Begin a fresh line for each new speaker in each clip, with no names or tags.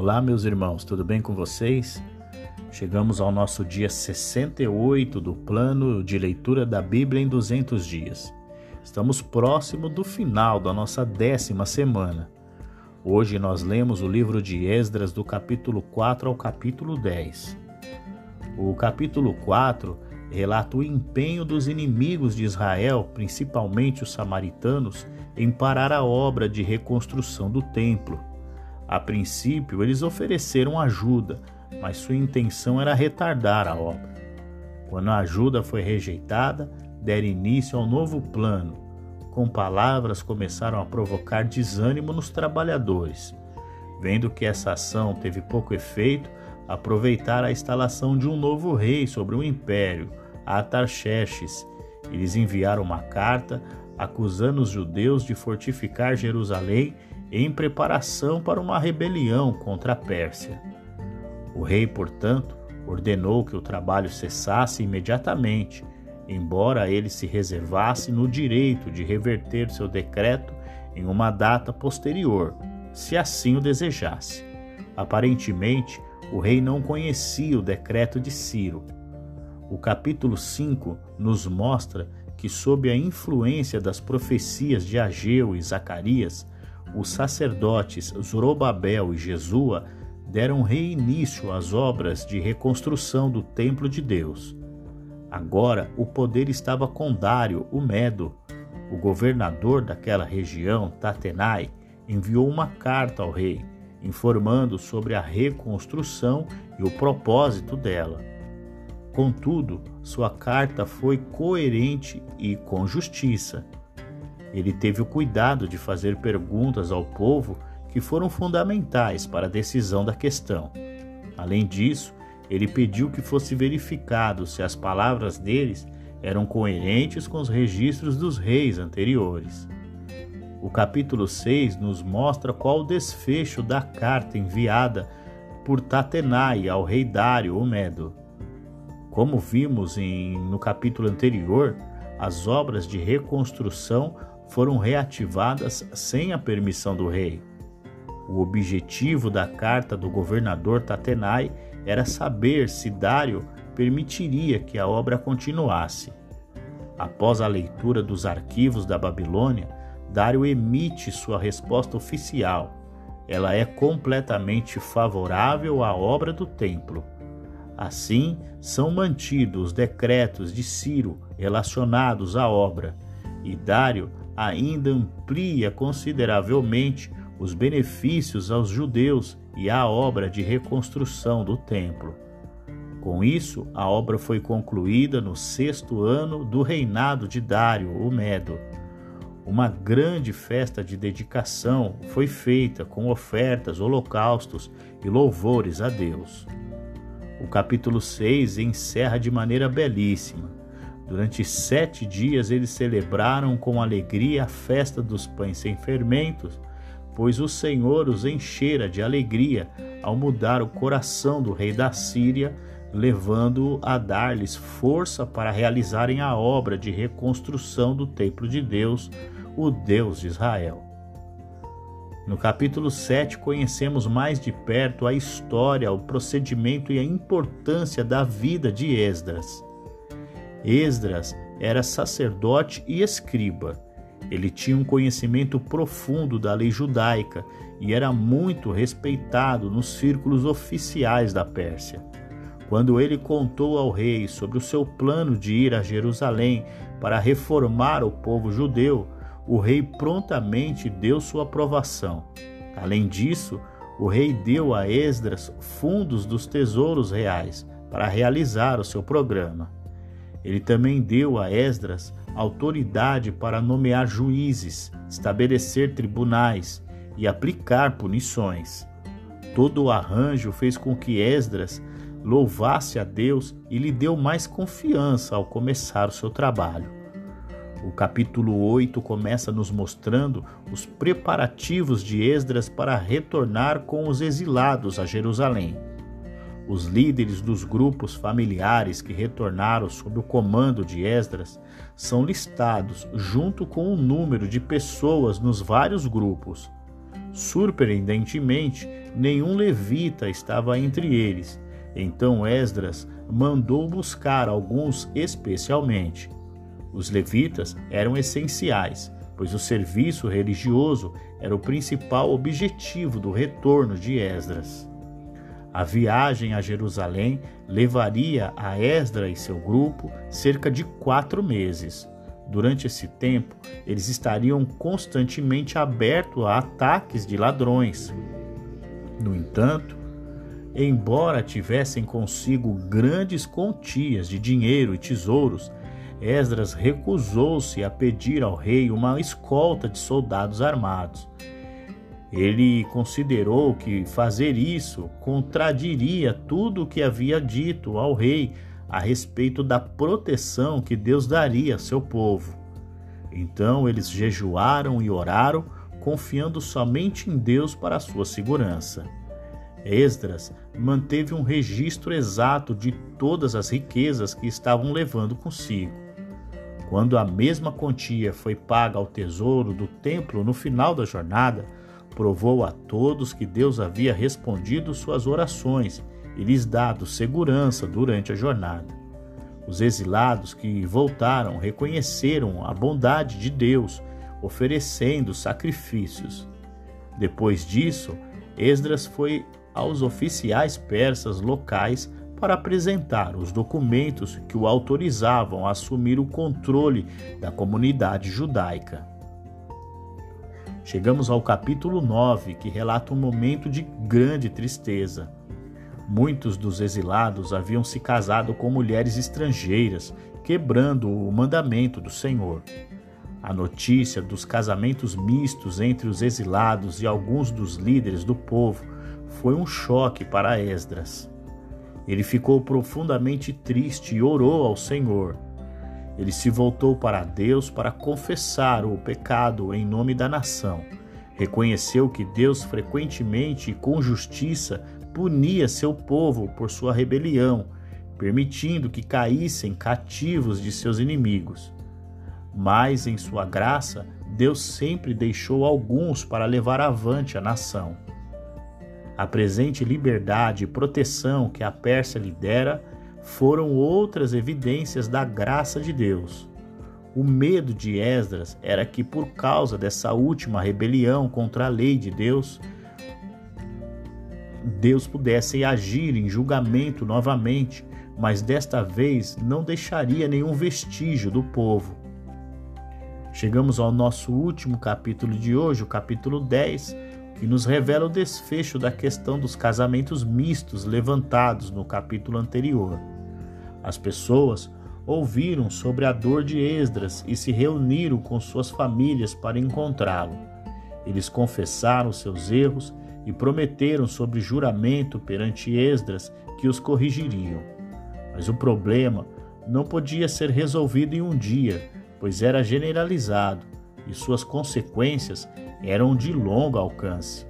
Olá, meus irmãos, tudo bem com vocês? Chegamos ao nosso dia 68 do plano de leitura da Bíblia em 200 dias. Estamos próximo do final da nossa décima semana. Hoje nós lemos o livro de Esdras do capítulo 4 ao capítulo 10. O capítulo 4 relata o empenho dos inimigos de Israel, principalmente os samaritanos, em parar a obra de reconstrução do templo. A princípio, eles ofereceram ajuda, mas sua intenção era retardar a obra. Quando a ajuda foi rejeitada, deram início ao novo plano. Com palavras, começaram a provocar desânimo nos trabalhadores. Vendo que essa ação teve pouco efeito, aproveitaram a instalação de um novo rei sobre o império, Atarxerxes. Eles enviaram uma carta acusando os judeus de fortificar Jerusalém em preparação para uma rebelião contra a Pérsia. O rei, portanto, ordenou que o trabalho cessasse imediatamente, embora ele se reservasse no direito de reverter seu decreto em uma data posterior, se assim o desejasse. Aparentemente, o rei não conhecia o decreto de Ciro. O capítulo 5 nos mostra que, sob a influência das profecias de Ageu e Zacarias, os sacerdotes Zorobabel e Jesua deram reinício às obras de reconstrução do templo de Deus. Agora o poder estava com Dário, o Medo. O governador daquela região, Tatenai, enviou uma carta ao rei, informando sobre a reconstrução e o propósito dela. Contudo, sua carta foi coerente e com justiça. Ele teve o cuidado de fazer perguntas ao povo que foram fundamentais para a decisão da questão. Além disso, ele pediu que fosse verificado se as palavras deles eram coerentes com os registros dos reis anteriores. O capítulo 6 nos mostra qual o desfecho da carta enviada por Tatenai ao rei Dário, o Medo. Como vimos em, no capítulo anterior, as obras de reconstrução foram reativadas sem a permissão do rei. O objetivo da carta do governador Tatenai era saber se Dário permitiria que a obra continuasse. Após a leitura dos arquivos da Babilônia, Dário emite sua resposta oficial. Ela é completamente favorável à obra do templo. Assim, são mantidos os decretos de Ciro relacionados à obra, e Dário ainda amplia consideravelmente os benefícios aos judeus e à obra de reconstrução do templo. Com isso, a obra foi concluída no sexto ano do reinado de Dário, o Medo. Uma grande festa de dedicação foi feita com ofertas, holocaustos e louvores a Deus. O capítulo 6 encerra de maneira belíssima. Durante sete dias eles celebraram com alegria a festa dos pães sem fermentos, pois o Senhor os enchera de alegria ao mudar o coração do rei da Síria, levando-o a dar-lhes força para realizarem a obra de reconstrução do templo de Deus, o Deus de Israel. No capítulo 7, conhecemos mais de perto a história, o procedimento e a importância da vida de Esdras. Esdras era sacerdote e escriba. Ele tinha um conhecimento profundo da lei judaica e era muito respeitado nos círculos oficiais da Pérsia. Quando ele contou ao rei sobre o seu plano de ir a Jerusalém para reformar o povo judeu, o rei prontamente deu sua aprovação. Além disso, o rei deu a Esdras fundos dos tesouros reais para realizar o seu programa. Ele também deu a Esdras autoridade para nomear juízes, estabelecer tribunais e aplicar punições. Todo o arranjo fez com que Esdras louvasse a Deus e lhe deu mais confiança ao começar o seu trabalho. O capítulo 8 começa nos mostrando os preparativos de Esdras para retornar com os exilados a Jerusalém. Os líderes dos grupos familiares que retornaram sob o comando de Esdras são listados junto com o número de pessoas nos vários grupos. Surpreendentemente, nenhum levita estava entre eles. Então Esdras mandou buscar alguns especialmente. Os levitas eram essenciais, pois o serviço religioso era o principal objetivo do retorno de Esdras. A viagem a Jerusalém levaria a Esdras e seu grupo cerca de quatro meses. Durante esse tempo, eles estariam constantemente abertos a ataques de ladrões. No entanto, embora tivessem consigo grandes quantias de dinheiro e tesouros, Esdras recusou-se a pedir ao rei uma escolta de soldados armados. Ele considerou que fazer isso contradiria tudo o que havia dito ao rei a respeito da proteção que Deus daria a seu povo. Então eles jejuaram e oraram, confiando somente em Deus para a sua segurança. Esdras manteve um registro exato de todas as riquezas que estavam levando consigo. Quando a mesma quantia foi paga ao tesouro do templo no final da jornada, provou a todos que Deus havia respondido suas orações e lhes dado segurança durante a jornada. Os exilados que voltaram reconheceram a bondade de Deus, oferecendo sacrifícios. Depois disso, Esdras foi aos oficiais persas locais para apresentar os documentos que o autorizavam a assumir o controle da comunidade judaica. Chegamos ao capítulo 9, que relata um momento de grande tristeza. Muitos dos exilados haviam se casado com mulheres estrangeiras, quebrando o mandamento do Senhor. A notícia dos casamentos mistos entre os exilados e alguns dos líderes do povo foi um choque para Esdras. Ele ficou profundamente triste e orou ao Senhor. Ele se voltou para Deus para confessar o pecado em nome da nação. Reconheceu que Deus frequentemente e com justiça punia seu povo por sua rebelião, permitindo que caíssem cativos de seus inimigos. Mas, em sua graça, Deus sempre deixou alguns para levar avante a nação. A presente liberdade e proteção que a Pérsia lidera foram outras evidências da graça de Deus. O medo de Esdras era que, por causa dessa última rebelião contra a lei de Deus, Deus pudesse agir em julgamento novamente, mas desta vez não deixaria nenhum vestígio do povo. Chegamos ao nosso último capítulo de hoje, o capítulo 10, que nos revela o desfecho da questão dos casamentos mistos levantados no capítulo anterior. As pessoas ouviram sobre a dor de Esdras e se reuniram com suas famílias para encontrá-lo. Eles confessaram seus erros e prometeram sobre juramento perante Esdras que os corrigiriam. Mas o problema não podia ser resolvido em um dia, pois era generalizado e suas consequências eram de longo alcance.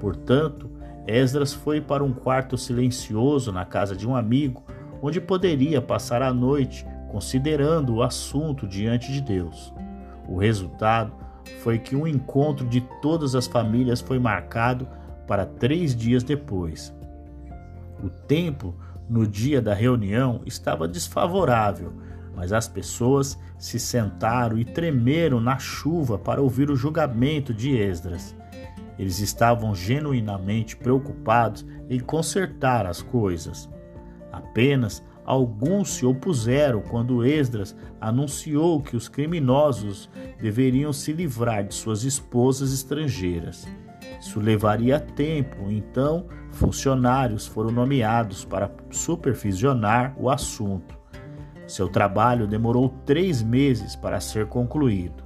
Portanto, Esdras foi para um quarto silencioso na casa de um amigo onde poderia passar a noite considerando o assunto diante de Deus. O resultado foi que um encontro de todas as famílias foi marcado para três dias depois. O tempo no dia da reunião estava desfavorável, mas as pessoas se sentaram e tremeram na chuva para ouvir o julgamento de Esdras. Eles estavam genuinamente preocupados em consertar as coisas. Apenas alguns se opuseram quando Esdras anunciou que os criminosos deveriam se livrar de suas esposas estrangeiras. Isso levaria tempo, então funcionários foram nomeados para supervisionar o assunto. Seu trabalho demorou três meses para ser concluído.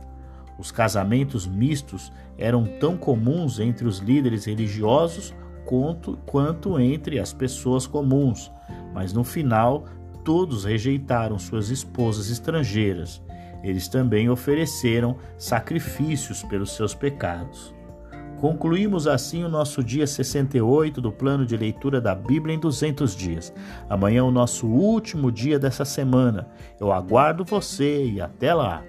Os casamentos mistos eram tão comuns entre os líderes religiosos quanto, quanto entre as pessoas comuns, mas no final todos rejeitaram suas esposas estrangeiras. Eles também ofereceram sacrifícios pelos seus pecados. Concluímos assim o nosso dia 68 do plano de leitura da Bíblia em 200 dias. Amanhã é o nosso último dia dessa semana. Eu aguardo você e até lá!